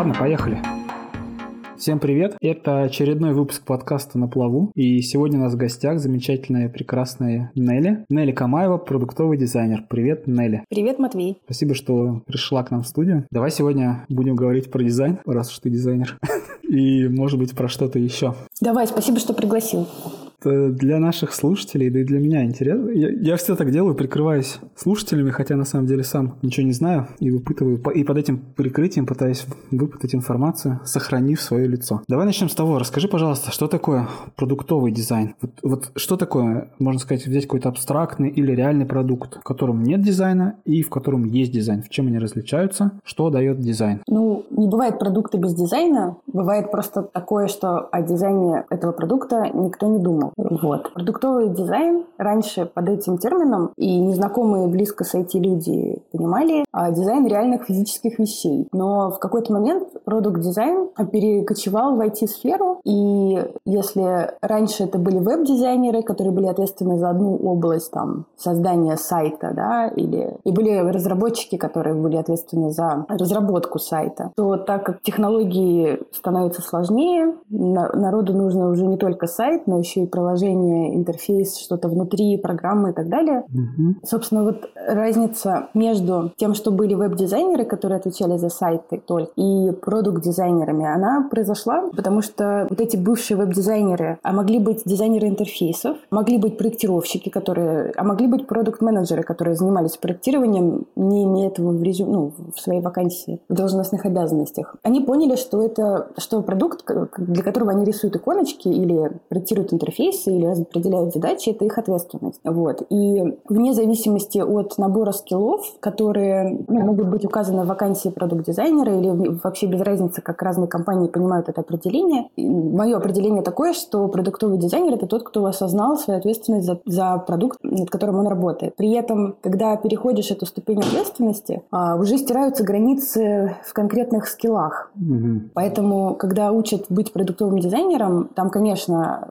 Ладно, поехали. Всем привет! Это очередной выпуск подкаста «На плаву». И сегодня у нас в гостях замечательная, прекрасная Нелли. Нелли Камаева, продуктовый дизайнер. Привет, Нелли. Привет, Матвей. Спасибо, что пришла к нам в студию. Давай сегодня будем говорить про дизайн, раз уж ты дизайнер. И, может быть, про что-то еще. Давай, спасибо, что пригласил для наших слушателей, да и для меня интересно. Я, я все так делаю, прикрываюсь слушателями, хотя на самом деле сам ничего не знаю и выпытываю, и под этим прикрытием пытаюсь выпытать информацию, сохранив свое лицо. Давай начнем с того. Расскажи, пожалуйста, что такое продуктовый дизайн? Вот, вот что такое, можно сказать, взять какой-то абстрактный или реальный продукт, в котором нет дизайна и в котором есть дизайн? В чем они различаются? Что дает дизайн? Ну, не бывает продукта без дизайна. Бывает просто такое, что о дизайне этого продукта никто не думал. Вот. Продуктовый дизайн раньше под этим термином и незнакомые близко с IT люди понимали а дизайн реальных физических вещей. Но в какой-то момент product design перекочевал в IT-сферу, и если раньше это были веб-дизайнеры, которые были ответственны за одну область там, создания сайта, да, или и были разработчики, которые были ответственны за разработку сайта, то так как технологии становятся сложнее, народу нужно уже не только сайт, но еще и приложение, интерфейс, что-то внутри программы и так далее. Mm-hmm. Собственно, вот разница между тем, что были веб-дизайнеры, которые отвечали за сайты только, и продукт-дизайнерами, она произошла, потому что вот эти бывшие веб-дизайнеры, а могли быть дизайнеры интерфейсов, могли быть проектировщики, которые, а могли быть продукт-менеджеры, которые занимались проектированием, не имея этого в, резю, ну, в своей вакансии, в должностных обязанностях. Они поняли, что это, что продукт, для которого они рисуют иконочки или проектируют интерфейс, кейсы или распределяют задачи, это их ответственность. Вот. И вне зависимости от набора скиллов, которые ну, могут быть указаны в вакансии продукт-дизайнера или вообще без разницы, как разные компании понимают это определение, мое определение такое, что продуктовый дизайнер – это тот, кто осознал свою ответственность за, за продукт, над которым он работает. При этом, когда переходишь эту ступень ответственности, а, уже стираются границы в конкретных скиллах. Mm-hmm. Поэтому, когда учат быть продуктовым дизайнером, там, конечно,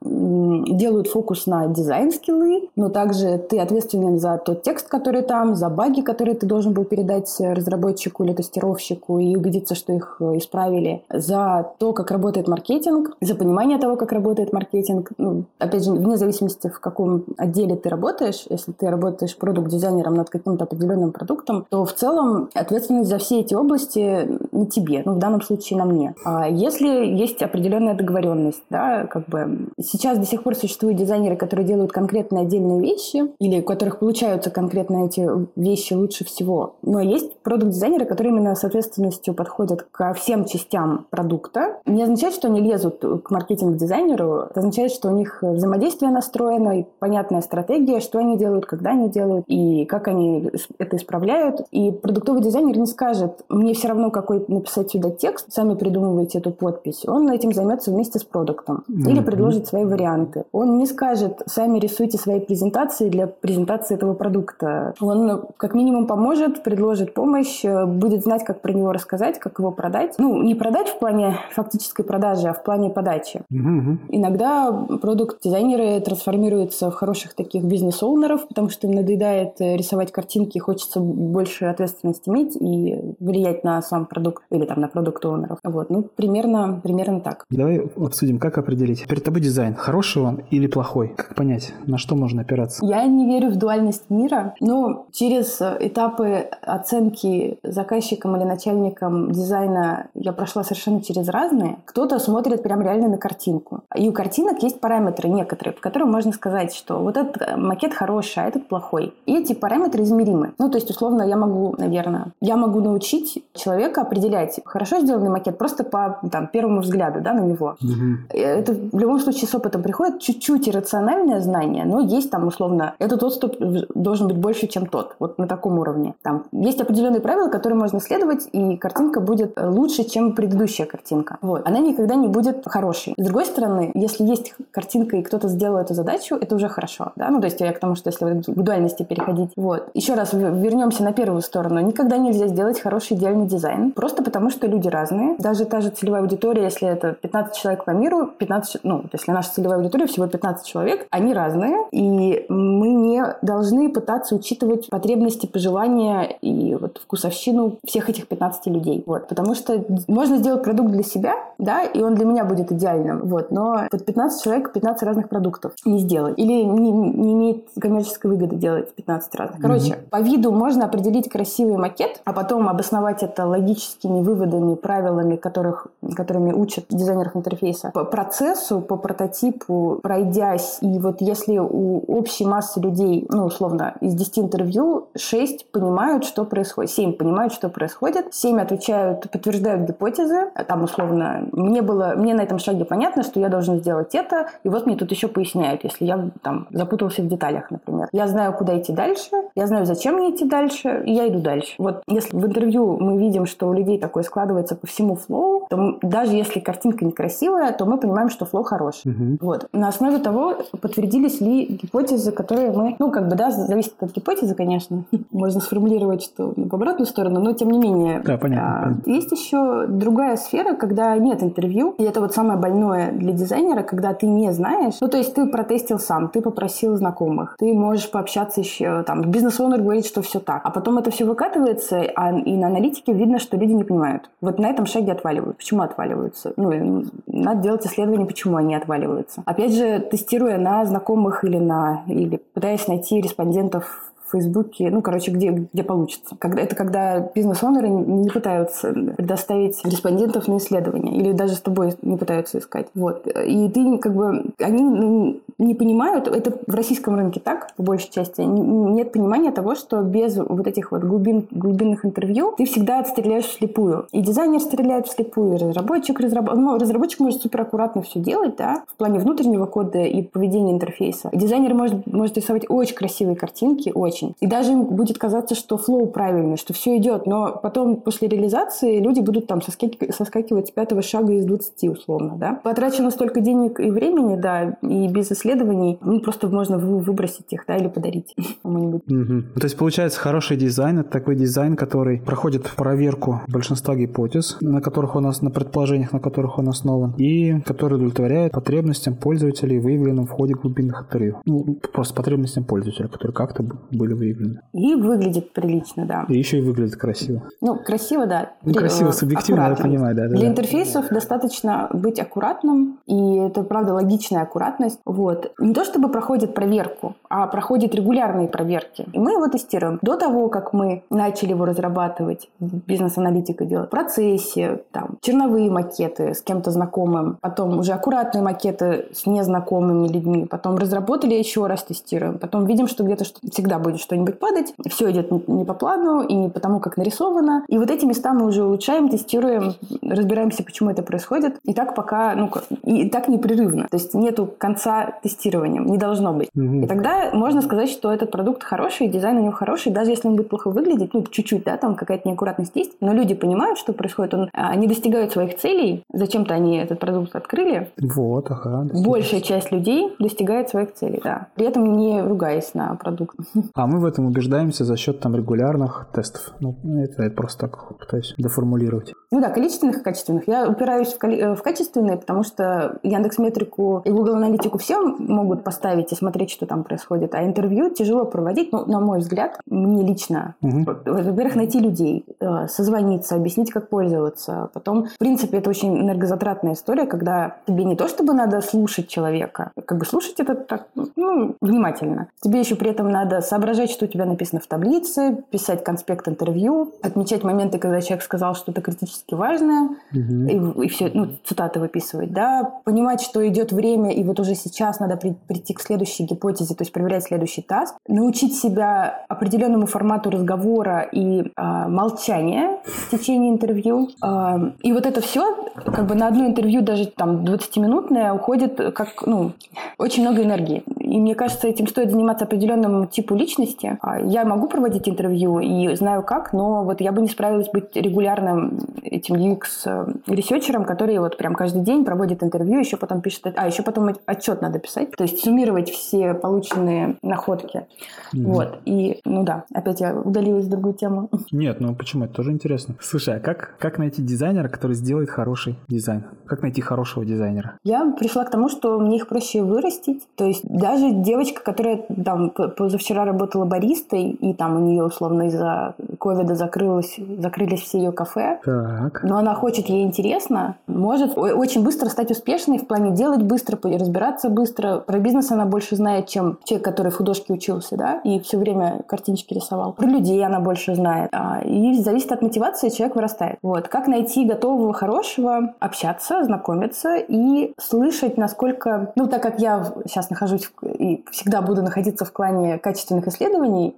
делают фокус на дизайн-скиллы, но также ты ответственен за тот текст, который там, за баги, которые ты должен был передать разработчику или тестировщику и убедиться, что их э, исправили, за то, как работает маркетинг, за понимание того, как работает маркетинг. Ну, опять же, вне зависимости, в каком отделе ты работаешь, если ты работаешь продукт-дизайнером над каким-то определенным продуктом, то в целом ответственность за все эти области на тебе, ну, в данном случае на мне. А если есть определенная договоренность, да, как бы сейчас до сих пор существуют дизайнеры, которые делают конкретные отдельные вещи, или у которых получаются конкретно эти вещи лучше всего. Но есть продукт-дизайнеры, которые именно с ответственностью подходят ко всем частям продукта. Не означает, что они лезут к маркетинг-дизайнеру, это означает, что у них взаимодействие настроено, и понятная стратегия, что они делают, когда они делают, и как они это исправляют. И продуктовый дизайнер не скажет, мне все равно, какой написать сюда текст, сами придумывайте эту подпись. Он этим займется вместе с продуктом. Mm-hmm. Или предложит свои варианты. Он не скажет, сами рисуйте свои презентации для презентации этого продукта. Он как минимум поможет, предложит помощь, э, будет знать, как про него рассказать, как его продать. Ну, не продать в плане фактической продажи, а в плане подачи. Угу. Иногда продукт-дизайнеры трансформируются в хороших таких бизнес-оунеров, потому что им надоедает э, рисовать картинки, хочется больше ответственности иметь и влиять на сам продукт или там на продукт-оунеров. Вот, ну, примерно, примерно так. Давай обсудим, как определить. Перед тобой дизайн. Хороший он или плохой? Как понять, на что можно опираться? Я не верю в дуальность мира, но через этапы оценки заказчиком или начальником дизайна я прошла совершенно через разные. Кто-то смотрит прям реально на картинку. И у картинок есть параметры некоторые, по которым можно сказать, что вот этот макет хороший, а этот плохой. И эти параметры измеримы. Ну, то есть, условно, я могу, наверное, я могу научить человека определять, хорошо сделанный макет просто по там, первому взгляду да, на него. Угу. Это в любом случае с опытом приходит чуть-чуть иррациональное знание, но есть там условно, этот отступ должен быть больше, чем тот. Вот на таком уровне. Там есть определенные правила, которые можно следовать, и картинка будет лучше, чем предыдущая картинка. Вот. Она никогда не будет хорошей. С другой стороны, если есть картинка, и кто-то сделал эту задачу, это уже хорошо. Да? Ну, то есть я к тому, что если в дуальности переходить. Вот. Еще раз вернемся на первую сторону. Никогда нельзя сделать хороший идеальный дизайн. Просто потому, что люди разные. Даже та же целевая аудитория, если это 15 человек по миру, 15, ну, если наша целевая аудитория всего 15 человек, они разные, и мы не должны пытаться учитывать потребности, пожелания и вот вкусовщину всех этих 15 людей. Вот. Потому что можно сделать продукт для себя, да, и он для меня будет идеальным, вот, но под 15 человек 15 разных продуктов не сделать. Или не, не имеет коммерческой выгоды делать 15 разных. Короче, mm-hmm. по виду можно определить красивый макет, а потом обосновать это логическими выводами, правилами, которых, которыми учат дизайнеров интерфейса. По процессу, по прототипу, пройдясь, и вот если у общей массы людей, ну, условно, из 10 интервью 6 понимают, что происходит, 7 понимают, что происходит, 7 отвечают, подтверждают гипотезы, там, условно, мне было, мне на этом шаге понятно, что я должен сделать это, и вот мне тут еще поясняют, если я там запутался в деталях, например. Я знаю, куда идти дальше, я знаю, зачем мне идти дальше, и я иду дальше. Вот если в интервью мы видим, что у людей такое складывается по всему flow, то даже если картинка некрасивая, то мы понимаем, что flow хороший. Угу. Вот. На основе того, подтвердились ли гипотезы, которые мы, ну, как бы, да, зависит от гипотезы, конечно. Можно сформулировать, что в обратную сторону, но тем не менее. Да, понятно. А, есть еще другая сфера, когда нет интервью, и это вот самое больное для дизайнера, когда ты не знаешь. Ну, то есть ты протестил сам, ты попросил знакомых, ты можешь пообщаться еще, там, business owner говорит, что все так. А потом это все выкатывается, а, и на аналитике видно, что люди не понимают. Вот на этом шаге отваливают. Почему отваливаются? Ну, надо делать исследование, почему они отваливаются. Опять же, тестируя на знакомых или на или пытаясь найти респондентов Фейсбуке, ну, короче, где, где получится. Когда, это когда бизнес-онеры не пытаются предоставить респондентов на исследование или даже с тобой не пытаются искать. Вот. И ты как бы... Они ну, не понимают, это в российском рынке так, по большей части, нет понимания того, что без вот этих вот глубин, глубинных интервью ты всегда отстреляешь вслепую. И дизайнер стреляет вслепую, и разработчик, разраб... ну, разработчик может супер аккуратно все делать, да, в плане внутреннего кода и поведения интерфейса. Дизайнер может, может рисовать очень красивые картинки, очень очень. И даже им будет казаться, что флоу правильный, что все идет, но потом после реализации люди будут там соскакивать, соскакивать с пятого шага из 20 условно, да. Потрачено столько денег и времени, да, и без исследований, ну, просто можно выбросить их, да, или подарить кому-нибудь. Угу. То есть, получается, хороший дизайн — это такой дизайн, который проходит проверку большинства гипотез, на которых у нас, на предположениях, на которых он основан, и который удовлетворяет потребностям пользователей, выявленным в ходе глубинных интервью. Ну, просто потребностям пользователя, которые как-то были были выявлены. И выглядит прилично, да. И еще и выглядит красиво. Ну, красиво, да. Ну, красиво, э, субъективно, я понимаю, да. Для да. интерфейсов достаточно быть аккуратным, и это, правда, логичная аккуратность. Вот. Не то чтобы проходит проверку, а проходит регулярные проверки. И мы его тестируем. До того, как мы начали его разрабатывать, бизнес-аналитика делать, в процессе, там, черновые макеты с кем-то знакомым, потом уже аккуратные макеты с незнакомыми людьми, потом разработали, еще раз тестируем, потом видим, что где-то что всегда будет что-нибудь падать, все идет не по плану и не по тому, как нарисовано. И вот эти места мы уже улучшаем, тестируем, разбираемся, почему это происходит. И так пока, ну, и так непрерывно. То есть нету конца тестирования, не должно быть. Угу. И тогда можно сказать, что этот продукт хороший, дизайн у него хороший, даже если он будет плохо выглядеть, ну, чуть-чуть, да, там какая-то неаккуратность есть, но люди понимают, что происходит, он, а, они достигают своих целей, зачем-то они этот продукт открыли. Вот, ага. Большая часть людей достигает своих целей, да. При этом не ругаясь на продукт. А мы в этом убеждаемся за счет там регулярных тестов. Ну, это я просто так пытаюсь деформулировать. Ну да, количественных и качественных. Я упираюсь в, коли... Э, в качественные, потому что Яндекс Метрику и Google Аналитику все могут поставить и смотреть, что там происходит. А интервью тяжело проводить, ну, на мой взгляд, мне лично. Угу. Во-первых, найти людей, э, созвониться, объяснить, как пользоваться. Потом, в принципе, это очень энергозатратная история, когда тебе не то, чтобы надо слушать человека, как бы слушать это так, ну, внимательно. Тебе еще при этом надо соображать, что у тебя написано в таблице, писать конспект интервью, отмечать моменты, когда человек сказал что-то критически важное, угу. и, и все, ну, цитаты выписывать, да, понимать, что идет время, и вот уже сейчас надо при, прийти к следующей гипотезе, то есть проверять следующий task, научить себя определенному формату разговора и э, молчания в течение интервью. Э, и вот это все, как бы на одно интервью даже там 20-минутное уходит как, ну, очень много энергии. И мне кажется, этим стоит заниматься определенному типу личности. А я могу проводить интервью и знаю как, но вот я бы не справилась быть регулярным этим UX researcher ом, который вот прям каждый день проводит интервью, еще потом пишет... А, еще потом отчет надо писать. То есть суммировать все полученные находки. Mm-hmm. Вот. И, ну да, опять я удалилась в другую тему. Нет, ну почему? Это тоже интересно. Слушай, а как, как найти дизайнера, который сделает хороший дизайн? Как найти хорошего дизайнера? Я пришла к тому, что мне их проще вырастить. То есть даже девочка, которая там позавчера работала баристой, и там у нее условно из-за ковида закрылось, закрылись все ее кафе, так. но она хочет, ей интересно, может очень быстро стать успешной в плане делать быстро, разбираться быстро. Про бизнес она больше знает, чем человек, который в художке учился, да, и все время картиночки рисовал. Про людей она больше знает. А, и зависит от мотивации, человек вырастает. Вот. Как найти готового, хорошего, общаться, знакомиться и слышать, насколько... Ну, так как я сейчас нахожусь и всегда буду находиться в клане качественных исследований,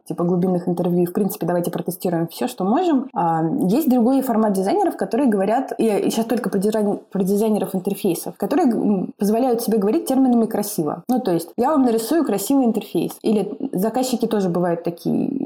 типа глубинных интервью, в принципе, давайте протестируем все, что можем. А, есть другой формат дизайнеров, которые говорят, и сейчас только про, дизайн, про дизайнеров интерфейсов, которые позволяют себе говорить терминами красиво. Ну, то есть, я вам нарисую красивый интерфейс. Или заказчики тоже бывают такие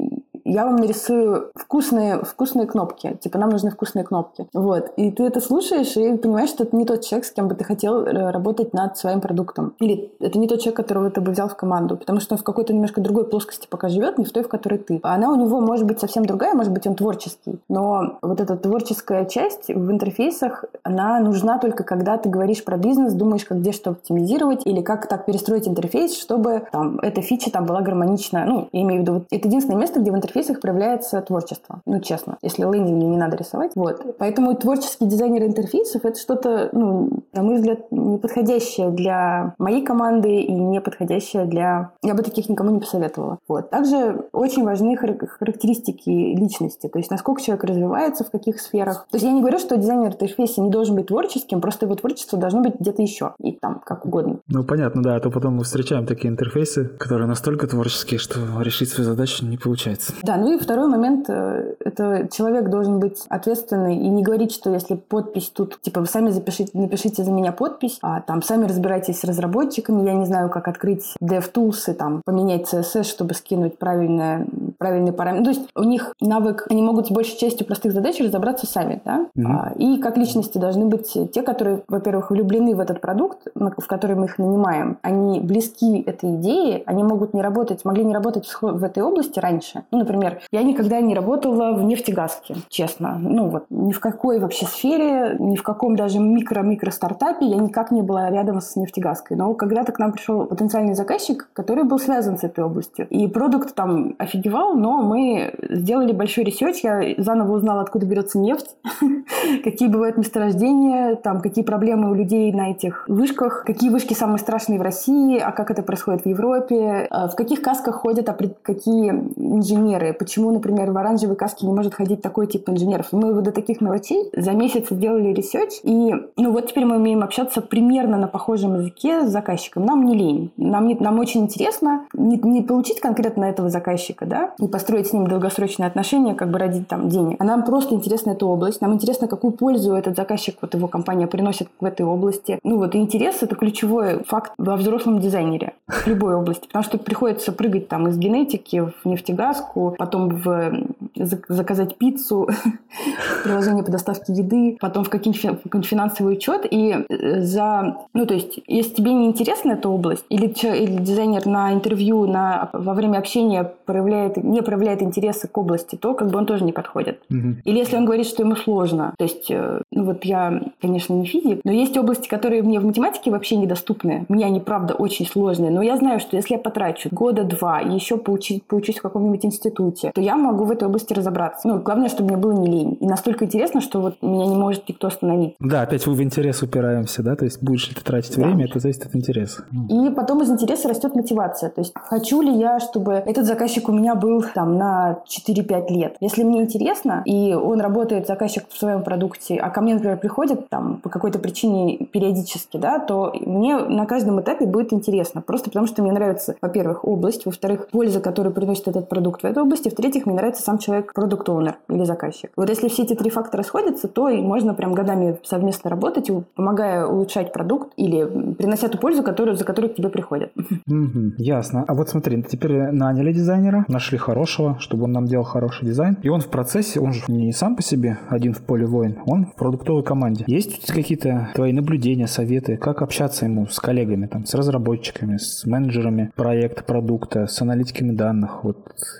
я вам нарисую вкусные, вкусные кнопки. Типа, нам нужны вкусные кнопки. Вот. И ты это слушаешь и понимаешь, что это не тот человек, с кем бы ты хотел э, работать над своим продуктом. Или это не тот человек, которого ты бы взял в команду. Потому что он в какой-то немножко другой плоскости пока живет, не в той, в которой ты. А она у него может быть совсем другая, может быть, он творческий. Но вот эта творческая часть в интерфейсах, она нужна только когда ты говоришь про бизнес, думаешь, как где что оптимизировать, или как так перестроить интерфейс, чтобы там эта фича там была гармонична. Ну, я имею в виду, вот, это единственное место, где в интерфейсе интерфейсах проявляется творчество. Ну, честно. Если лендинги не надо рисовать. Вот. Поэтому творческий дизайнер интерфейсов — это что-то, ну, на мой взгляд, неподходящее для моей команды и не подходящее для... Я бы таких никому не посоветовала. Вот. Также очень важны характеристики личности. То есть, насколько человек развивается, в каких сферах. То есть, я не говорю, что дизайнер интерфейса не должен быть творческим, просто его творчество должно быть где-то еще. И там, как угодно. Ну, понятно, да. А то потом мы встречаем такие интерфейсы, которые настолько творческие, что решить свою задачу не получается. Да, ну и второй момент, э, это человек должен быть ответственный и не говорить, что если подпись тут, типа, вы сами запишите, напишите за меня подпись, а там сами разбирайтесь с разработчиками, я не знаю, как открыть DevTools и там поменять CSS, чтобы скинуть правильное, правильный параметр. То есть у них навык, они могут с большей частью простых задач разобраться сами, да? Mm-hmm. А, и как личности должны быть те, которые, во-первых, влюблены в этот продукт, в который мы их нанимаем, они близки этой идее, они могут не работать, могли не работать в этой области раньше. Ну, например, например, я никогда не работала в нефтегазке, честно. Ну вот, ни в какой вообще сфере, ни в каком даже микро-микро стартапе я никак не была рядом с нефтегазкой. Но когда-то к нам пришел потенциальный заказчик, который был связан с этой областью. И продукт там офигевал, но мы сделали большой research, я заново узнала, откуда берется нефть, какие бывают месторождения, там, какие проблемы у людей на этих вышках, какие вышки самые страшные в России, а как это происходит в Европе, а в каких касках ходят, а какие инженеры, почему, например, в оранжевой каске не может ходить такой тип инженеров. Мы вот до таких мелочей за месяц сделали research, и ну вот теперь мы умеем общаться примерно на похожем языке с заказчиком. Нам не лень. Нам, не, нам очень интересно не, не получить конкретно этого заказчика, да, и построить с ним долгосрочные отношения, как бы родить там денег. А нам просто интересна эта область. Нам интересно, какую пользу этот заказчик, вот его компания приносит в этой области. Ну вот, интерес — это ключевой факт во взрослом дизайнере в любой области. Потому что приходится прыгать там из генетики в нефтегазку, потом в, заказать пиццу, приложение по доставке еды, потом в какой-нибудь финансовый учет. И э, за... Ну, то есть, если тебе не интересна эта область, или, или дизайнер на интервью, на, во время общения проявляет, не проявляет интереса к области, то как бы он тоже не подходит. Угу. Или если он говорит, что ему сложно. То есть, э, ну вот я, конечно, не физик, но есть области, которые мне в математике вообще недоступны. Мне они, правда, очень сложные. Но я знаю, что если я потрачу года два, еще поучить, поучусь в каком-нибудь институте, то я могу в этой области разобраться. Ну, главное, чтобы мне было не лень. И настолько интересно, что вот меня не может никто остановить. Да, опять мы в интерес упираемся, да? То есть будешь ли ты тратить да. время, это зависит от интереса. И потом из интереса растет мотивация. То есть хочу ли я, чтобы этот заказчик у меня был там на 4-5 лет. Если мне интересно, и он работает, заказчик в своем продукте, а ко мне, например, приходит там по какой-то причине периодически, да, то мне на каждом этапе будет интересно. Просто потому, что мне нравится, во-первых, область, во-вторых, польза, которую приносит этот продукт в этой области, в-третьих, мне нравится сам человек, продукт оунер или заказчик. Вот если все эти три фактора сходятся, то и можно прям годами совместно работать, помогая улучшать продукт или принося ту пользу, которую, за которую к тебе приходят. Ясно. А вот смотри, теперь наняли дизайнера, нашли хорошего, чтобы он нам делал хороший дизайн, и он в процессе, он же не сам по себе один в поле воин, он в продуктовой команде. Есть какие-то твои наблюдения, советы, как общаться ему с коллегами, там, с разработчиками, с менеджерами проекта, продукта, с аналитиками данных, вот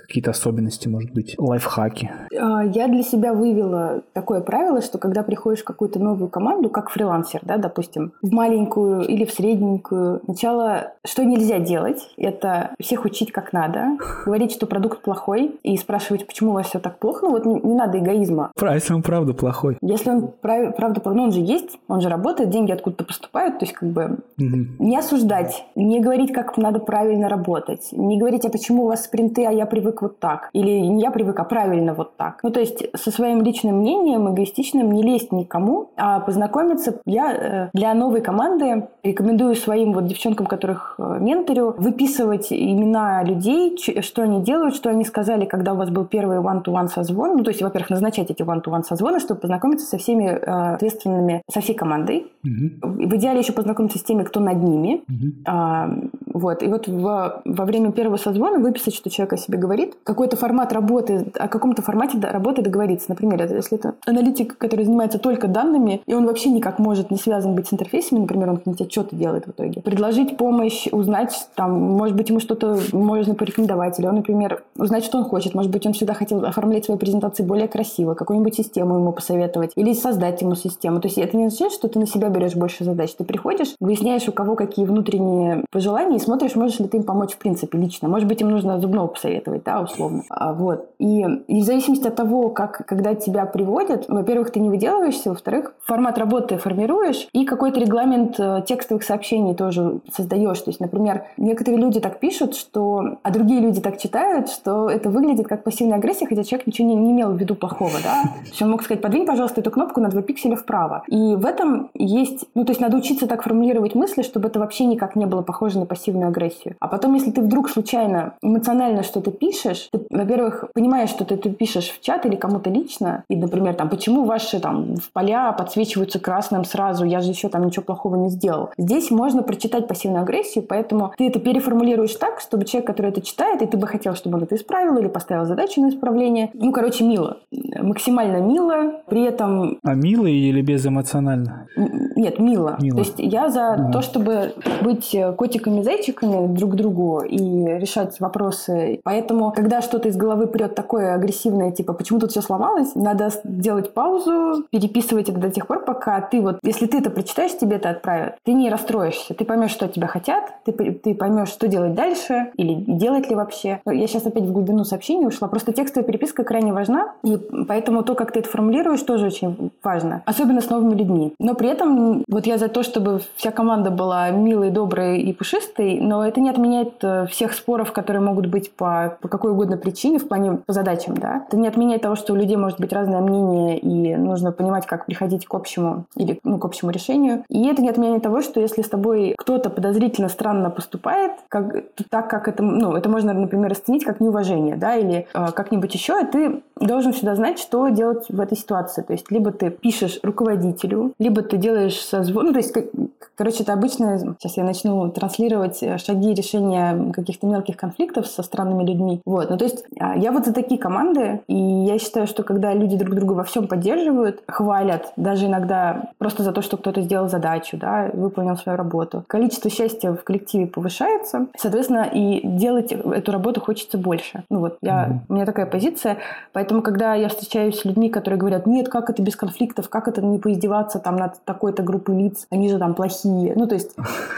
какие-то особенности, может быть, лайфхаки? А, я для себя вывела такое правило, что когда приходишь в какую-то новую команду, как фрилансер, да, допустим, в маленькую или в средненькую, сначала что нельзя делать, это всех учить как надо, говорить, что продукт плохой, и спрашивать, почему у вас все так плохо, ну вот не, не надо эгоизма. Если он правда плохой. Если он прав, правда, ну он же есть, он же работает, деньги откуда-то поступают, то есть как бы угу. не осуждать, не говорить, как надо правильно работать, не говорить, а почему у вас спринты, а я привык вот так, или не я привык, а правильно вот так. Ну то есть со своим личным мнением, эгоистичным, не лезть никому, а познакомиться. Я э, для новой команды рекомендую своим вот девчонкам, которых э, менторю, выписывать имена людей, что они делают, что они сказали, когда у вас был первый one-to-one созвон. Ну, то есть, во-первых, назначать эти one-to-one созвоны, чтобы познакомиться со всеми э, ответственными, со всей командой. Угу. В идеале еще познакомиться с теми, кто над ними. Угу. А, вот. И вот в, во время первого созвона выписать, что человек о себе говорит, какой-то формат работы, о каком-то формате работы договориться. Например, если это аналитик, который занимается только данными, и он вообще никак может не связан быть с интерфейсами, например, он какие-нибудь отчеты делает в итоге. Предложить помощь, узнать, там, может быть, ему что-то можно порекомендовать, или он, например, узнать, что он хочет. Может быть, он всегда хотел оформлять свои презентации более красиво, какую-нибудь систему ему посоветовать, или создать ему систему. То есть это не означает, что ты на себя берешь больше задач. Ты приходишь, выясняешь, у кого какие внутренние пожелания, и смотришь, можешь ли ты им помочь в принципе лично. Может быть, им нужно зубного посоветовать, да, условно. А, вот. И, и в зависимости от того, как, когда тебя приводят, во-первых, ты не выделываешься, во-вторых, формат работы формируешь, и какой-то регламент э, текстовых сообщений тоже создаешь. То есть, например, некоторые люди так пишут, что, а другие люди так читают, что это выглядит как пассивная агрессия, хотя человек ничего не, не имел в виду плохого, да. То есть он мог сказать, подвинь, пожалуйста, эту кнопку на два пикселя вправо. И в этом есть, ну, то есть надо учиться так формулировать мысли, чтобы это вообще никак не было похоже на пассивную агрессию. А потом, если ты вдруг случайно эмоционально что-то пишешь, ты, во-первых, понимаешь, что ты, ты пишешь в чат или кому-то лично, и, например, там, почему ваши там поля подсвечиваются красным сразу, я же еще там ничего плохого не сделал. Здесь можно прочитать пассивную агрессию, поэтому ты это переформулируешь так, чтобы человек, который это читает, и ты бы хотел, чтобы он это исправил или поставил задачу на исправление. Ну, короче, мило. Максимально мило, при этом... А мило или безэмоционально? Нет, мило. мило. То есть я за ага. то, чтобы быть котиками-зайчиками друг к другу и решать вопросы. Поэтому, когда что-то из головы прет такое агрессивное, типа, почему тут все сломалось, надо сделать паузу, переписывать это до тех пор, пока ты вот, если ты это прочитаешь, тебе это отправят, ты не расстроишься, ты поймешь, что от тебя хотят, ты, ты поймешь, что делать дальше, или делать ли вообще. Я сейчас опять в глубину сообщений ушла, просто текстовая переписка крайне важна, и поэтому то, как ты это формулируешь, тоже очень важно, особенно с новыми людьми. Но при этом вот я за то, чтобы вся команда была милой, доброй и пушистой, но это не отменяет э, всех споров, которые могут быть по, по какой угодно причине в плане по задачам, да. Это не отменяет того, что у людей может быть разное мнение, и нужно понимать, как приходить к общему или ну, к общему решению. И это не отменяет того, что если с тобой кто-то подозрительно странно поступает, как, так как это, ну, это можно, например, расценить как неуважение, да, или э, как-нибудь еще, и ты должен всегда знать, что делать в этой ситуации. То есть либо ты пишешь руководителю, либо ты делаешь созвон, ну, то есть, как, короче, это обычно, сейчас я начну транслировать э, шаги решения каких-то мелких конфликтов со странными людьми. Вот, ну, то есть а, я вот за такие команды, и я считаю, что когда люди друг друга во всем поддерживают, хвалят, даже иногда просто за то, что кто-то сделал задачу, да, выполнил свою работу, количество счастья в коллективе повышается, соответственно, и делать эту работу хочется больше. Ну вот, я, у меня такая позиция, поэтому, когда я встречаюсь с людьми, которые говорят, нет, как это без конфликтов, как это не поиздеваться там над такой-то группой лиц, они же там плохие. Ну, то есть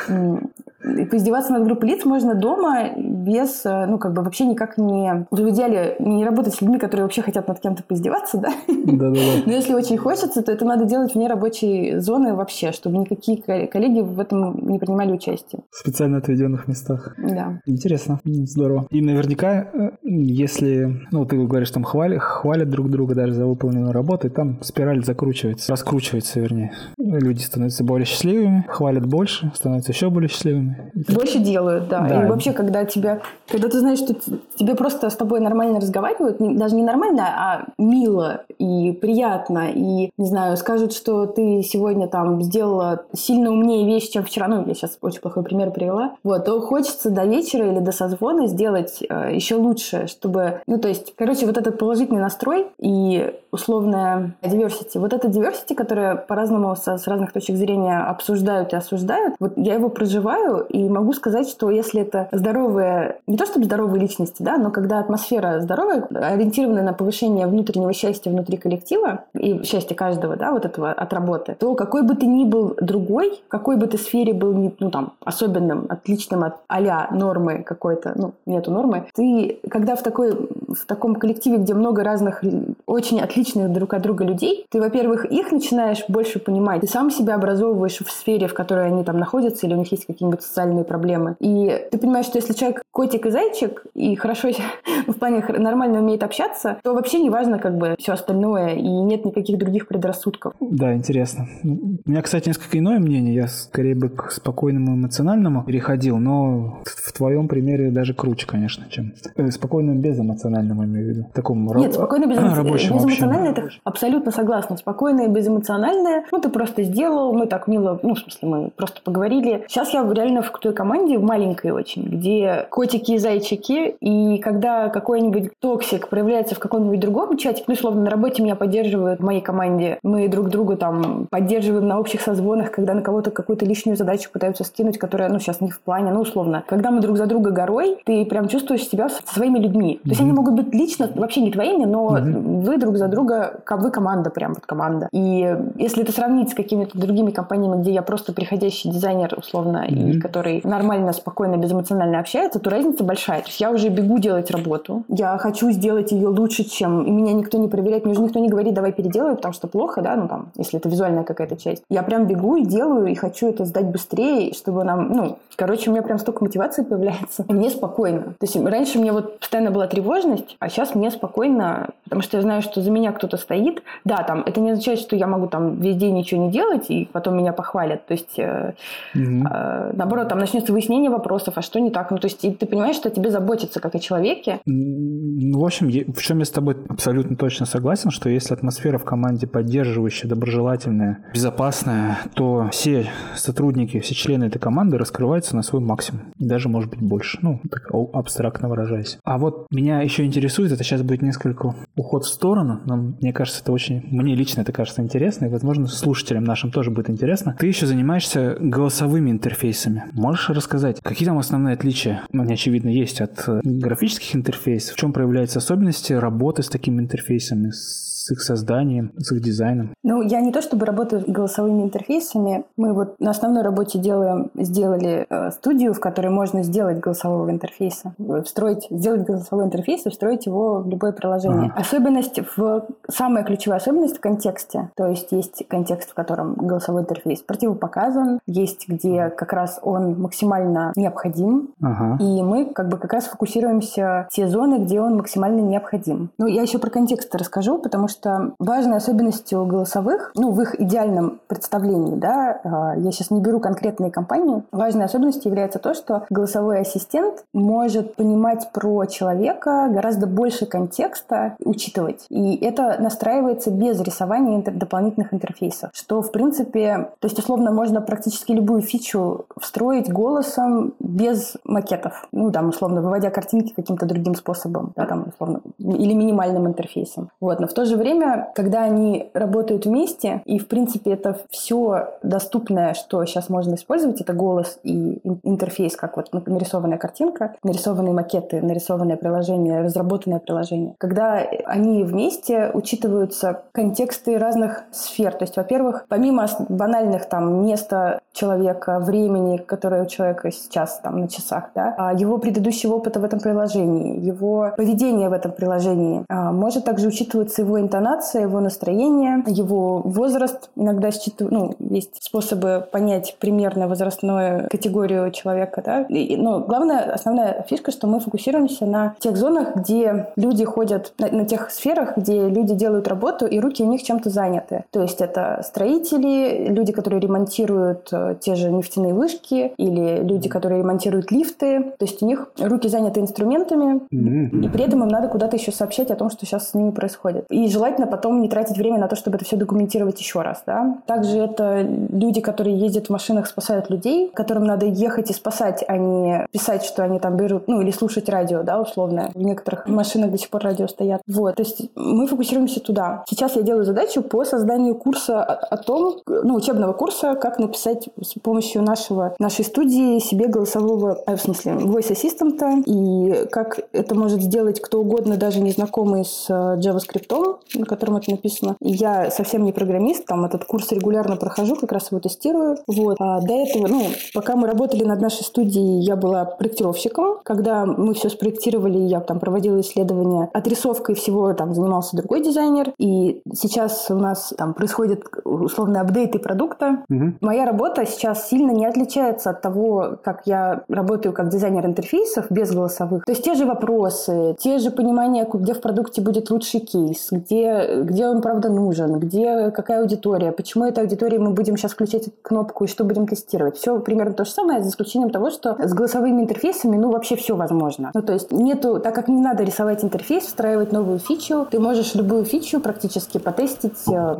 поиздеваться над группой лиц можно дома без, э, ну, как бы вообще никак не... В идеале не работать с людьми, которые вообще хотят над кем-то поиздеваться, да? Да-да-да. Но если очень хочется, то это надо делать вне рабочей зоны вообще, чтобы никакие коллеги в этом не принимали участие. В специально отведенных местах. Да. Интересно. Здорово. И наверняка, э, если, ну, ты говоришь, там хвалят, хвалят друг друга даже за выполненную работу, и там спираль закручивается, раскручивается, вернее. Люди становятся более счастливыми, хвалят больше, становятся еще более счастливыми. Больше делают, да. да. И вообще, когда тебя, когда ты знаешь, что тебе просто с тобой нормально разговаривают, даже не нормально, а мило и приятно, и, не знаю, скажут, что ты сегодня там сделала сильно умнее вещь, чем вчера, ну, я сейчас очень плохой пример привела, вот, то хочется до вечера или до созвона сделать э, еще лучше, чтобы, ну, то есть, короче, вот этот положительный настрой и условная diversity, вот эта diversity, которая по-разному с, с разных точек зрения обсуждают и осуждают, вот я его проживаю и могу сказать, что если это здоровые, не то чтобы здоровые личности, да, но когда атмосфера здоровая, ориентированная на повышение внутреннего счастья внутри коллектива и счастья каждого, да, вот этого от работы, то какой бы ты ни был другой, какой бы ты сфере был, ну, там, особенным, отличным от а нормы какой-то, ну, нету нормы, ты, когда в, такой, в таком коллективе, где много разных очень отличных друг от друга людей, ты, во-первых, их начинаешь больше понимать, ты сам себя образовываешь в сфере, в которой они там находятся, или у них есть какие-нибудь социальные проблемы. И ты понимаешь, что если человек котик и зайчик, и хорошо в плане нормально умеет общаться, то вообще не важно как бы все остальное, и нет никаких других предрассудков. Да, интересно. У меня, кстати, несколько иное мнение. Я скорее бы к спокойному эмоциональному переходил, но в твоем примере даже круче, конечно, чем э, спокойному безэмоциональному, имею в виду. Такому Нет, спокойно без, безэмоциональное, это абсолютно согласна. Спокойное безэмоциональное, ну, ты просто сделал, мы так мило, ну, в смысле, мы просто поговорили. Сейчас я реально в той команде, в маленькой очень, где котики и зайчики, и когда какой-нибудь токсик проявляется в каком-нибудь другом чате, ну, условно, на работе меня поддерживают в моей команде, мы друг другу там поддерживаем на общих созвонах, когда на кого-то какую-то лишнюю задачу пытаются скинуть, которая, ну, сейчас не в плане, ну, условно. Когда мы друг за друга горой, ты прям чувствуешь себя со своими людьми. Mm-hmm. То есть они могут быть лично, вообще не твоими, но mm-hmm. вы друг за друга, как вы команда, прям вот команда. И если это сравнить с какими-то другими компаниями, где я просто приходящий дизайнер, условно, mm-hmm. и который нормально, спокойно, безэмоционально общается, то разница большая. То есть я уже бегу делать работу, я хочу сделать ее лучше, чем... И меня никто не проверяет, мне уже никто не говорит, давай переделай, потому что плохо, да, ну там, если это визуальная какая-то часть. Я прям бегу и делаю, и хочу это сдать быстрее, чтобы нам, ну, короче, у меня прям столько мотивации появляется. И мне спокойно. То есть раньше мне вот постоянно была тревожность, а сейчас мне спокойно, потому что я знаю, что за меня кто-то стоит. Да, там, это не означает, что я могу там весь день ничего не делать, и потом меня похвалят. То есть, э, mm-hmm. э, наоборот, там начнется выяснение вопросов, а что не так. Ну, то есть, и ты понимаешь, что тебе заботится как о человеке. Ну, в общем, в чем я с тобой абсолютно точно согласен, что если атмосфера в команде поддерживающая, доброжелательная, безопасная, то все сотрудники, все члены этой команды раскрываются на свой максимум. И даже, может быть, больше. Ну, так абстрактно выражаясь. А вот меня еще интересует, это сейчас будет несколько уход в сторону, но мне кажется, это очень, мне лично это кажется интересно, и, возможно, слушателям нашим тоже будет интересно. Ты еще занимаешься голосовыми интерфейсами. Можешь рассказать, какие там основные отличия, они, очевидно, есть от э, графических интерфейсов? В чем проявляются особенности работы с такими интерфейсами, с с их созданием, с их дизайном? Ну, я не то чтобы работаю с голосовыми интерфейсами. Мы вот на основной работе делаем, сделали э, студию, в которой можно сделать голосового интерфейса, встроить, сделать голосовой интерфейс и встроить его в любое приложение. Ага. Особенность в... Самая ключевая особенность в контексте. То есть есть контекст, в котором голосовой интерфейс противопоказан, есть где как раз он максимально необходим, ага. и мы как бы как раз фокусируемся те зоны, где он максимально необходим. Ну, я еще про контекст расскажу, потому что что важной особенностью голосовых, ну, в их идеальном представлении, да, а, я сейчас не беру конкретные компании, важной особенностью является то, что голосовой ассистент может понимать про человека гораздо больше контекста, учитывать. И это настраивается без рисования интер- дополнительных интерфейсов, что, в принципе, то есть, условно, можно практически любую фичу встроить голосом без макетов. Ну, там, условно, выводя картинки каким-то другим способом, да, там, условно, или минимальным интерфейсом. Вот. Но в то же время когда они работают вместе, и, в принципе, это все доступное, что сейчас можно использовать, это голос и интерфейс, как вот нарисованная картинка, нарисованные макеты, нарисованное приложение, разработанное приложение. Когда они вместе учитываются контексты разных сфер. То есть, во-первых, помимо банальных там места человека, времени, которое у человека сейчас там на часах, да, а его предыдущего опыта в этом приложении, его поведение в этом приложении, а, может также учитываться его интонация, его настроение, его возраст. Иногда считывают, ну, есть способы понять примерно возрастную категорию человека, да. И, но главная, основная фишка, что мы фокусируемся на тех зонах, где люди ходят, на, на тех сферах, где люди делают работу, и руки у них чем-то заняты. То есть это строители, люди, которые ремонтируют э, те же нефтяные вышки, или люди, которые ремонтируют лифты. То есть у них руки заняты инструментами, mm-hmm. и при этом им надо куда-то еще сообщать о том, что сейчас с ними происходит. И желательно потом не тратить время на то, чтобы это все документировать еще раз. Да? Также это люди, которые ездят в машинах, спасают людей, которым надо ехать и спасать, а не писать, что они там берут, ну или слушать радио, да, условно. В некоторых машинах до сих пор радио стоят. Вот, то есть мы фокусируемся туда. Сейчас я делаю задачу по созданию курса о, о том, ну, учебного курса, как написать с помощью нашего, нашей студии себе голосового, э, в смысле, voice assistant, и как это может сделать кто угодно, даже незнакомый с э, JavaScript, на котором это написано. Я совсем не программист, там этот курс регулярно прохожу, как раз его тестирую. Вот. А до этого, ну, пока мы работали над нашей студией, я была проектировщиком. Когда мы все спроектировали, я там проводила исследования. Отрисовкой всего там занимался другой дизайнер. И сейчас у нас там происходят условно апдейты продукта. Угу. Моя работа сейчас сильно не отличается от того, как я работаю как дизайнер интерфейсов без голосовых. То есть те же вопросы, те же понимания, где в продукте будет лучший кейс, где, где он правда нужен, где какая аудитория, почему этой аудитории мы будем сейчас включать кнопку и что будем тестировать. Все примерно то же самое, за исключением того, что с голосовыми интерфейсами, ну, вообще все возможно. Ну, то есть нету, так как не надо рисовать интерфейс, встраивать новую фичу, ты можешь любую фичу практически потестить, э,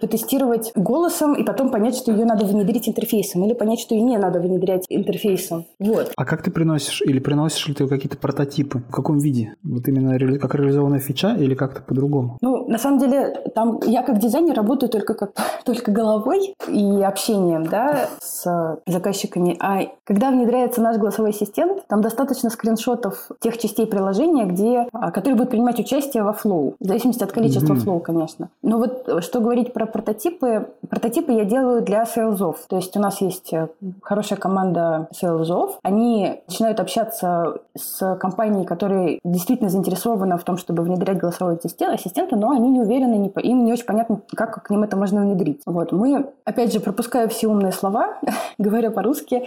потестировать голосом и потом понять, что ее надо внедрить интерфейсом или понять, что ее не надо внедрять интерфейсом. Вот. А как ты приносишь или приносишь ли ты какие-то прототипы? В каком виде? Вот именно как реализованная фича или как-то по-другому? Ну, на самом деле, там я как дизайнер работаю только как только головой и общением, да, с заказчиками. А когда внедряется наш голосовой ассистент, там достаточно скриншотов тех частей приложения, где, а, которые будут принимать участие во flow, в зависимости от количества mm-hmm. flow, конечно. Но вот э, что говорить про прототипы, прототипы я делаю для sales ов. То есть у нас есть э, хорошая команда sales ов. Они начинают общаться с компанией, которая действительно заинтересована в том, чтобы внедрять голосовой ассистента, но они не уверены, не, им не очень понятно, как к ним это можно внедрить. Вот. Мы, опять же, пропуская все умные слова, говоря по-русски,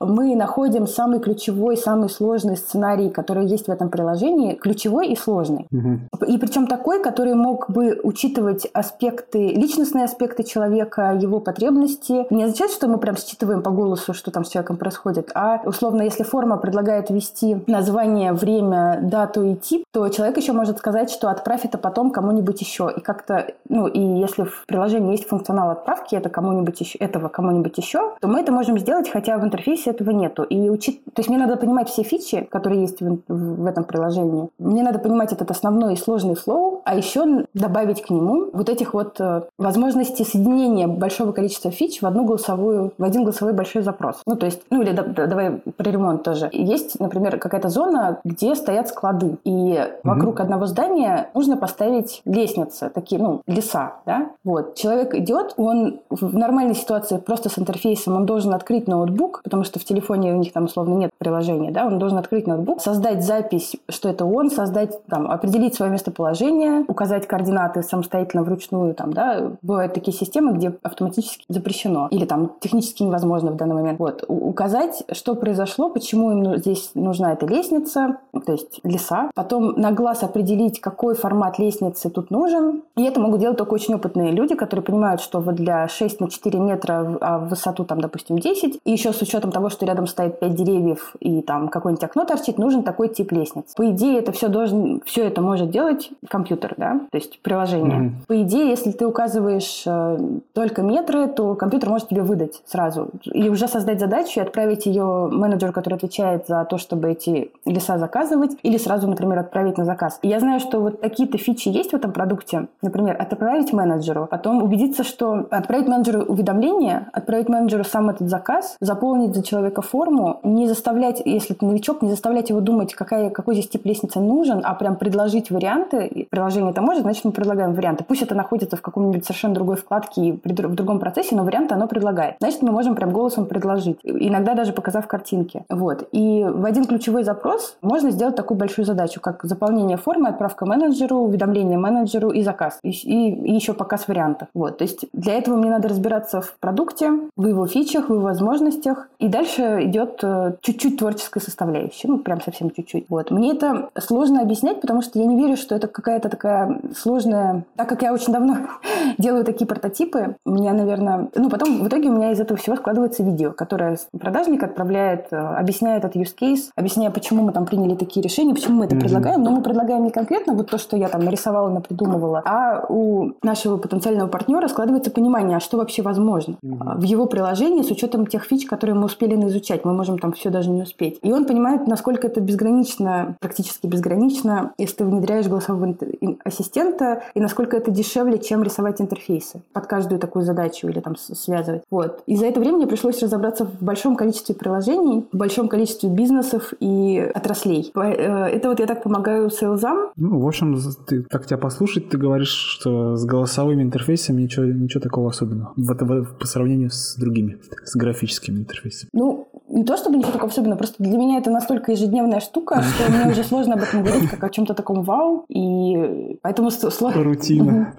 мы находим самый ключевой, самый сложный сценарий, который есть в этом приложении, ключевой и сложный. Угу. И причем такой, который мог бы учитывать аспекты, личностные аспекты человека, его потребности. Не означает, что мы прям считываем по голосу, что там с человеком происходит, а условно, если форма предлагает ввести название, время, дату и тип, то человек еще может сказать, что отправь это потом кому-нибудь еще. И как-то, ну, и если в приложении есть функционал отправки это кому-нибудь еще, этого кому-нибудь еще, то мы это можем сделать, хотя в интерфейсе этого нету. И учить, то есть мне надо понимать все фичи, которые есть в, в этом приложении. Мне надо понимать этот основной и сложный флоу, а еще добавить к нему вот этих вот э, возможностей соединения большого количества фич в одну голосовую, в один голосовой большой запрос. Ну, то есть, ну или да, да, давай про ремонт тоже. Есть, например, какая-то зона, где стоят склады, и mm-hmm. вокруг одного здания нужно поставить лестницы, такие, ну, леса, да? Вот. Человек идет, он в нормальной ситуации просто с интерфейсом, он должен открыть ноутбук, потому что в телефоне у них там условно нет приложения, да, он должен открыть ноутбук, создать запись, что это он, создать, там, определить свое местоположение, указать координаты самостоятельно вручную, там, да, бывают такие системы, где автоматически запрещено или там технически невозможно в данный момент. Вот, указать, что произошло, почему им здесь нужна эта лестница, то есть леса, потом на глаз определить, какой формат лестницы тут нужен, и это могут делать только очень опытные люди, которые понимают, что вот для 6 на 4 метра, а в высоту там, допустим, 10, и еще с учетом того, что рядом стоит 5 деревьев и там какое-нибудь окно торчит, нужен такой тип лестниц. По идее, это все должен, все это может делать компьютер, да, то есть приложение. Mm-hmm. По идее, если ты указываешь э, только метры, то компьютер может тебе выдать сразу и уже создать задачу и отправить ее менеджеру, который отвечает за то, чтобы эти леса заказывать, или сразу, например, отправить на заказ. Я знаю, что вот такие-то фичи есть в этом продукте, например, отправить менеджеру, потом убедиться, что отправить менеджеру уведомление, отправить менеджеру сам этот заказ, заполнить за человека форму, не заставлять, если ты новичок, не заставлять его думать, какая, какой здесь тип лестницы нужен, а прям предложить варианты. Приложение это может, значит, мы предлагаем варианты. Пусть это находится в каком-нибудь совершенно другой вкладке и в другом процессе, но варианты оно предлагает. Значит, мы можем прям голосом предложить. Иногда даже показав картинки. Вот. И в один ключевой запрос можно сделать такую большую задачу, как заполнение формы, отправка менеджеру, уведомление менеджеру и заказ. И, и, еще показ вариантов. Вот. То есть для этого мне надо разбираться в продукте, в его фичах, в его возможностях. И дальше идет э, чуть-чуть творческая составляющая. Ну, прям совсем чуть-чуть. Вот. Мне это сложно объяснять, потому что я не верю, что это какая-то такая сложная... Так как я очень давно делаю такие прототипы, у меня, наверное... Ну, потом в итоге у меня из этого всего складывается видео, которое продажник отправляет, э, объясняет этот use case, объясняя, почему мы там приняли такие решения, почему мы это mm-hmm. предлагаем. Но мы предлагаем не конкретно вот то, что я там нарисовала, напридумывала, а у нашего потенциального партнера складывается понимание, а что вообще возможно mm-hmm. в его приложении с учетом тех фич, которые мы успели наизучать. Мы можем там все даже не успеть. И он понимает, насколько это безгранично, практически безгранично, если ты внедряешь голосового ассистента, и насколько это дешевле, чем рисовать интерфейсы под каждую такую задачу или там связывать. Вот. И за это время мне пришлось разобраться в большом количестве приложений, в большом количестве бизнесов и отраслей. Э, это вот я так помогаю сейлзам. Ну, в общем, ты, так тебя послушать, ты говоришь, что с голосовыми интерфейсами ничего, ничего такого особенного в, в, по сравнению с другими, с графическими интерфейсами. Ну, не то чтобы ничего такого особенного, просто для меня это настолько ежедневная штука, что мне уже сложно об этом говорить, как о чем-то таком вау, и поэтому сложно. Рутина.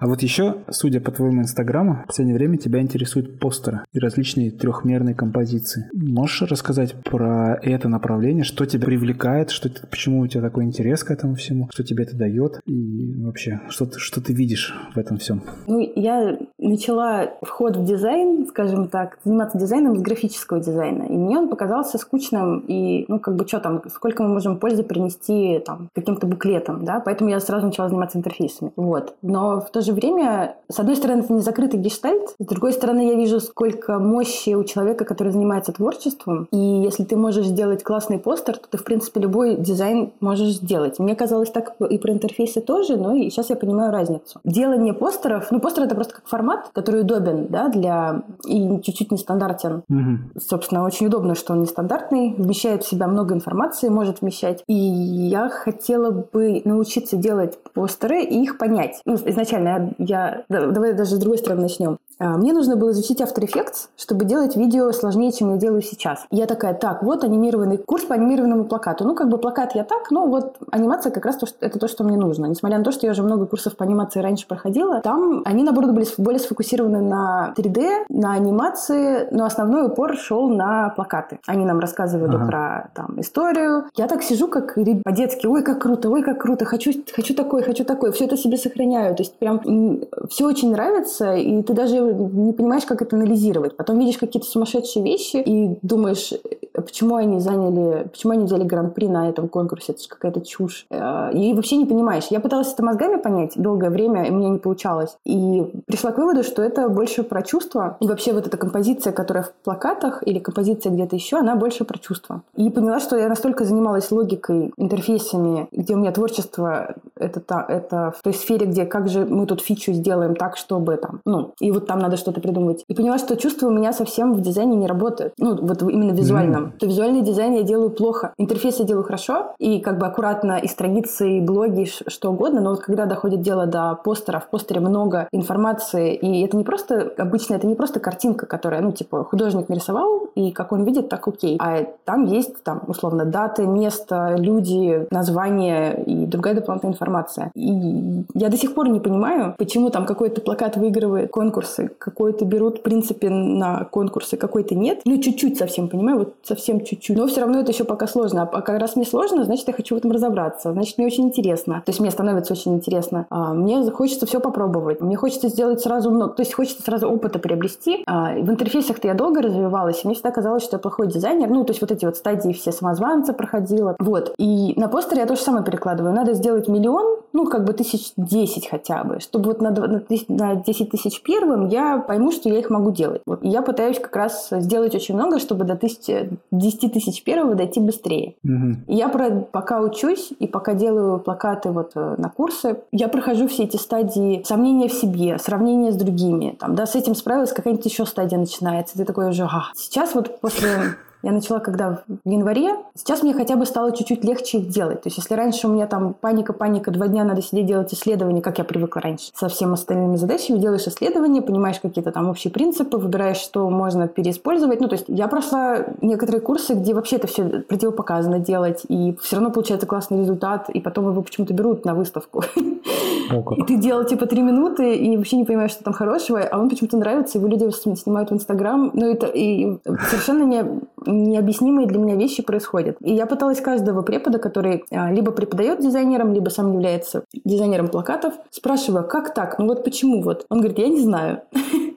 А вот еще, судя по твоему инстаграму, в последнее время тебя интересуют постеры и различные трехмерные композиции. Можешь рассказать про это направление, что тебя привлекает, что, почему у тебя такой интерес к этому всему, что тебе это дает и вообще, что ты, что ты видишь в этом всем? Ну, я начала вход в дизайн, скажем так, заниматься дизайном с графического дизайна. И мне он показался скучным и, ну, как бы, что там, сколько мы можем пользы принести там каким-то буклетом, да, поэтому я сразу начала заниматься интерфейсами. Вот. Но в то же время, с одной стороны, это не закрытый гештальт, с другой стороны, я вижу, сколько мощи у человека, который занимается творчеством, и если ты можешь сделать классный постер, то ты, в принципе, любой дизайн можешь сделать. Мне казалось так и про интерфейсы тоже, но и сейчас я понимаю разницу. Делание постеров, ну, постер это просто как формат, который удобен, да, для и чуть-чуть нестандартен. Угу. Собственно, очень удобно, что он нестандартный, вмещает в себя много информации, может вмещать. И я хотела бы научиться делать постеры и их понять. Ну, изначально я... Давай даже с другой стороны начнем. А, мне нужно было изучить After Effects, чтобы делать видео сложнее, чем я делаю сейчас. Я такая, так, вот анимированный курс по анимированному плакату. Ну, как бы плакат я так, но вот анимация как раз то, что, это то, что мне нужно. Несмотря на то, что я уже много курсов по анимации раньше проходила, там они, наоборот, были более сфокусированы на 3D, на анимации, но основной упор шел на плакаты. Они нам рассказывали ага. про там историю. Я так сижу, как по-детски, ой, как круто, ой, как круто, хочу, хочу такой, хочу такой. Все это себе сохраняю. То есть прям все очень нравится, и ты даже не понимаешь, как это анализировать. Потом видишь какие-то сумасшедшие вещи и думаешь, почему они заняли, почему они взяли гран-при на этом конкурсе, это же какая-то чушь. Э, и вообще не понимаешь. Я пыталась это мозгами понять долгое время, и мне не получалось. И пришла к выводу, что это больше про чувства. И вообще вот эта композиция, которая в плакатах или композиция где-то еще, она больше про чувства. И поняла, что я настолько занималась логикой, интерфейсами, где у меня творчество это, это в той сфере, где как же мы тут фичу сделаем так, чтобы там, ну, и вот там надо что-то придумать. И поняла, что чувства у меня совсем в дизайне не работают. Ну, вот именно визуальном. Mm-hmm. То визуальный дизайн я делаю плохо. Интерфейс я делаю хорошо, и как бы аккуратно, и страницы, и блоги, что угодно, но вот когда доходит дело до постера, в постере много информации, и это не просто, обычно это не просто картинка, которая, ну, типа, художник нарисовал, и как он видит, так окей. А там есть, там, условно, даты, место, люди, название и другая дополнительная информация. И я до сих пор не понимаю, почему там какой-то плакат выигрывает конкурсы, какой-то берут, в принципе, на конкурсы, какой-то нет. Ну, чуть-чуть совсем, понимаю, вот совсем чуть-чуть. Но все равно это еще пока сложно. А как раз мне сложно, значит, я хочу в этом разобраться. Значит, мне очень интересно. То есть мне становится очень интересно. А, мне хочется все попробовать. Мне хочется сделать сразу много. То есть хочется сразу опыта приобрести. А, в интерфейсах-то я долго развивалась, и мне всегда казалось, что я плохой дизайнер. Ну, то есть вот эти вот стадии все самозванца проходила. Вот. И на постере я то же самое перекладываю. Надо сделать миллион, ну, как бы тысяч десять хотя бы, чтобы вот на, на 10 тысяч первым я пойму, что я их могу делать. Вот. И я пытаюсь как раз сделать очень много, чтобы до тысячи, 10 тысяч первого дойти быстрее. Угу. И я про, пока учусь и пока делаю плакаты вот э, на курсы, я прохожу все эти стадии сомнения в себе, сравнения с другими. Там, да, с этим справилась, какая-нибудь еще стадия начинается. Ты такой уже, ага. Сейчас вот после я начала когда в январе. Сейчас мне хотя бы стало чуть-чуть легче их делать. То есть если раньше у меня там паника, паника, два дня надо сидеть делать исследования, как я привыкла раньше, со всеми остальными задачами, делаешь исследования, понимаешь какие-то там общие принципы, выбираешь, что можно переиспользовать. Ну, то есть я прошла некоторые курсы, где вообще это все противопоказано делать, и все равно получается классный результат, и потом его почему-то берут на выставку. И ты делал типа три минуты, и вообще не понимаешь, что там хорошего, а он почему-то нравится, его люди снимают в Инстаграм. Ну, это и совершенно не необъяснимые для меня вещи происходят. И я пыталась каждого препода, который а, либо преподает дизайнером, либо сам является дизайнером плакатов, спрашиваю, как так? Ну вот почему вот? Он говорит, я не знаю.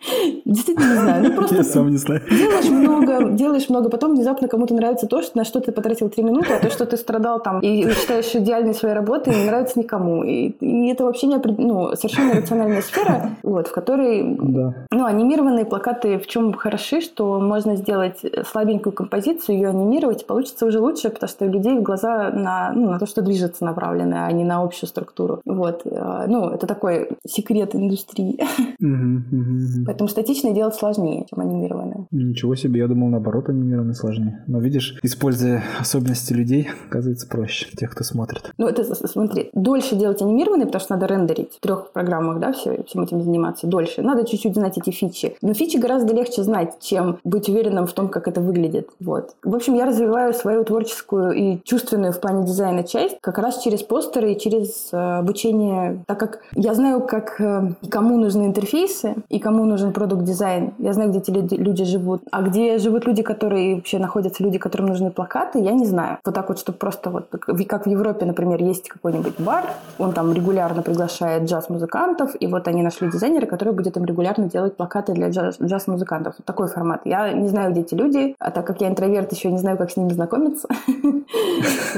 Действительно не знаю. Ну, просто Я сам не знаю. Делаешь много, делаешь много, потом внезапно кому-то нравится то, что, на что ты потратил три минуты, а то, что ты страдал там и считаешь идеальной своей работой, не нравится никому. И, и это вообще не ну, совершенно рациональная сфера, вот, в которой Да. ну, анимированные плакаты в чем хороши, что можно сделать слабенькую композицию, ее анимировать, и получится уже лучше, потому что у людей глаза на, ну, на то, что движется направлены, а не на общую структуру. Вот. Э, Ну, это такой секрет индустрии. Мгм, мгм. Поэтому статичное делать сложнее, чем анимированное. Ничего себе, я думал, наоборот, анимированный сложнее. Но видишь, используя особенности людей, оказывается проще, тех, кто смотрит. Ну, это, смотри, дольше делать анимированный, потому что надо рендерить в трех программах, да, все, всем этим заниматься дольше. Надо чуть-чуть знать эти фичи. Но фичи гораздо легче знать, чем быть уверенным в том, как это выглядит. Вот. В общем, я развиваю свою творческую и чувственную в плане дизайна часть как раз через постеры и через э, обучение, так как я знаю, как э, кому нужны интерфейсы, и кому нужен продукт-дизайн. Я знаю, где эти люди, люди живут. А где живут люди, которые вообще находятся, люди, которым нужны плакаты, я не знаю. Вот так вот, чтобы просто вот, как в Европе, например, есть какой-нибудь бар, он там регулярно приглашает джаз-музыкантов, и вот они нашли дизайнера, который будет им регулярно делать плакаты для джаз- джаз-музыкантов. Вот такой формат. Я не знаю, где эти люди, а так как я интроверт, еще не знаю, как с ними знакомиться.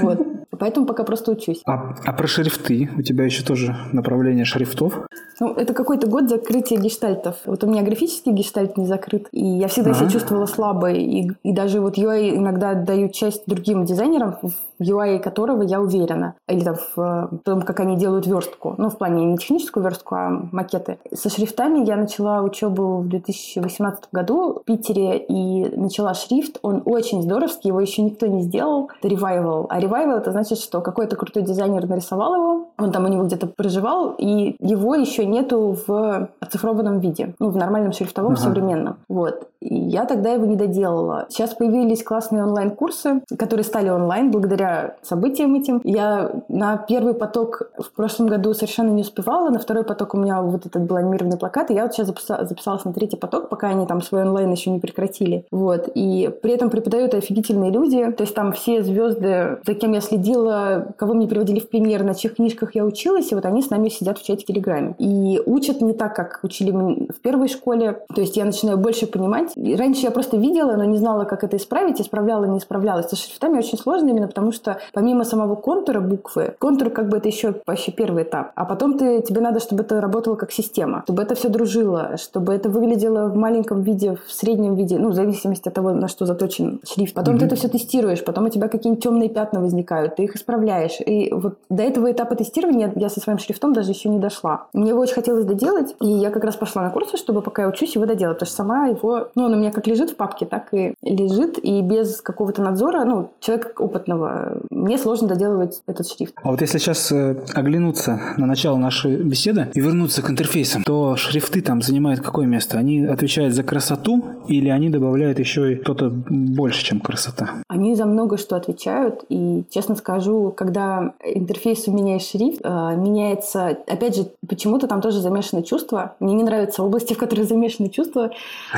Вот. Поэтому пока просто учусь. А, а про шрифты? У тебя еще тоже направление шрифтов? Ну, это какой-то год закрытия гештальтов. Вот у меня графический гештальт не закрыт, и я всегда себя Ага. чувствовала слабой, и, и даже вот UI иногда отдаю часть другим дизайнерам, в UI которого я уверена, или там в э, том, как они делают верстку, ну, в плане не техническую верстку, а макеты. Со шрифтами я начала учебу в 2018 году в Питере, и начала шрифт, он очень здоровский, его еще никто не сделал, это Revival. А Revival это значит, что какой-то крутой дизайнер нарисовал его, он там у него где-то проживал, и его еще нету в оцифрованном виде, ну, в нормальном шрифтовом, Ага. современном. Вот. И я тогда его не доделала. Сейчас появились классные онлайн-курсы, которые стали онлайн благодаря событиям этим. Я на первый поток в прошлом году совершенно не успевала, на второй поток у меня вот этот был анимированный плакат, и я вот сейчас записа- записалась на третий поток, пока они там свой онлайн еще не прекратили. Вот. И при этом преподают офигительные люди, то есть там все звезды, за кем я следила, кого мне приводили в премьер, на чьих книжках я училась, и вот они с нами сидят в чате Телеграме. И учат не так, как учили в первой школе, то есть я начинаю больше понимать. И раньше я просто видела, но не знала, как это исправить, исправляла, не исправлялась. Со шрифтами очень сложно именно потому, что помимо самого контура буквы, контур как бы это еще вообще первый этап, а потом ты, тебе надо, чтобы это работало как система, чтобы это все дружило, чтобы это выглядело в маленьком виде, в среднем виде, ну, в зависимости от того, на что заточен шрифт. Потом ты это все тестируешь, потом у тебя какие-нибудь темные пятна возникают, ты их исправляешь. И вот до этого этапа тестирования я со своим шрифтом даже еще не дошла. Мне его очень хотелось доделать, и я как раз пошла на курсы, чтобы пока я учусь его доделать, потому что сама его, ну, он у меня как лежит в папке, так и лежит, и без какого-то надзора, ну, человека опытного, мне сложно доделывать этот шрифт. А вот если сейчас э, оглянуться на начало нашей беседы и вернуться к интерфейсам, то шрифты там занимают какое место? Они отвечают за красоту или они добавляют еще и что-то больше, чем красота? Они за много что отвечают, и, честно скажу, когда интерфейс меняет шрифт, э, меняется, опять же, почему-то там тоже замешаны чувства. Мне не нравятся области, в которых замешаны чувства,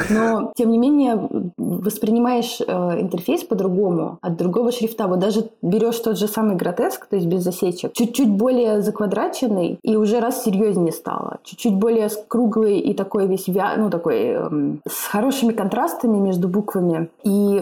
но, тем не менее, воспринимаешь э, интерфейс по-другому от другого шрифта. Вот даже берешь тот же самый гротеск, то есть без засечек, чуть-чуть более заквадраченный, и уже раз серьезнее стало. Чуть-чуть более круглый и такой весь, ну, такой эм, с хорошими контрастами между буквами. И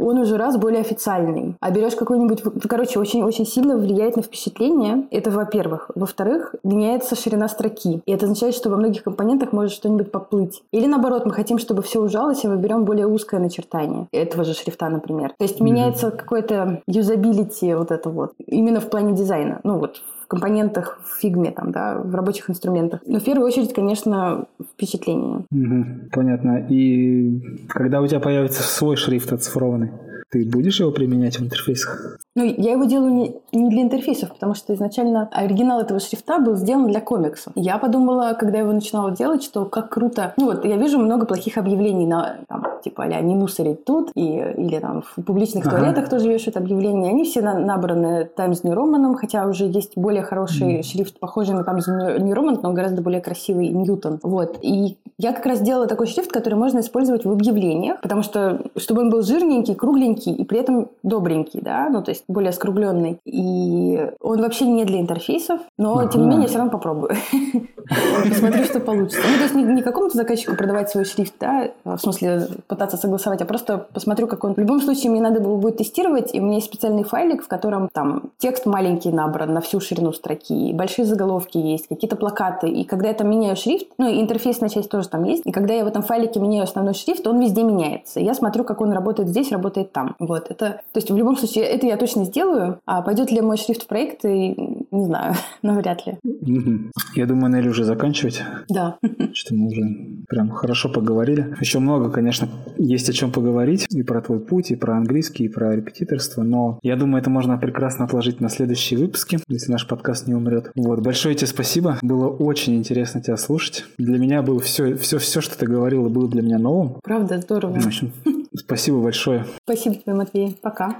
он уже раз более официальный. А берешь какой-нибудь... Короче, очень-очень сильно влияет на впечатление. Это во-первых. Во-вторых, меняется ширина строки. И это означает, что во многих компонентах может что-нибудь поплыть. Или наоборот, мы хотим, чтобы все ужалось, и мы берем более узкое начертание этого же шрифта, например. То есть меняется какое-то юзабилити вот это вот. Именно в плане дизайна. Ну вот компонентах в фигме, там, да, в рабочих инструментах. Но в первую очередь, конечно, впечатление. Мгм, понятно. И когда у тебя появится свой шрифт оцифрованный, ты будешь его применять в интерфейсах? Ну, я его делаю не, не для интерфейсов, потому что изначально оригинал этого шрифта был сделан для комикса. Я подумала, когда я его начинала делать, что как круто... Ну вот, я вижу много плохих объявлений на там, типа а не мусорить тут, и, или там в публичных ага. туалетах тоже вешают объявления. Они все на, набраны Times New Roman, хотя уже есть более хороший mm. шрифт, похожий на Times New Roman, но гораздо более красивый Ньютон. Вот. И я как раз делала такой шрифт, который можно использовать в объявлениях, потому что, чтобы он был жирненький, кругленький и при этом добренький, да, ну, то есть более скругленный. И он вообще не для интерфейсов, но, тем не менее, я все равно попробую. Посмотрю, что получится. Ну, то есть не какому-то заказчику продавать свой шрифт, да, в смысле пытаться согласовать, а просто посмотрю, как он... В любом случае, мне надо было будет тестировать, и у меня есть специальный файлик, в котором там текст маленький набран на всю ширину строки, большие заголовки есть, какие-то плакаты. И когда я там меняю шрифт, ну, и интерфейсная часть тоже там есть, и когда я в этом файлике меняю основной шрифт, он везде меняется. Я смотрю, как он работает здесь, работает там. Вот, это... То есть в любом случае, это я точно сделаю, а пойдет ли мой шрифт в проект, не знаю, но вряд ли. Я думаю, Нелли, уже заканчивать. Да. Что мы уже прям хорошо поговорили. Еще много, конечно, есть о чем поговорить. И про твой путь, и про английский, и про репетиторство. Но я думаю, это можно прекрасно отложить на следующие выпуски, если наш подкаст не умрет. Вот. Большое тебе спасибо. Было очень интересно тебя слушать. Для меня было все, все, все, что ты говорила, было для меня новым. Правда, здорово. В общем, спасибо большое. Спасибо тебе, Матвей. Пока.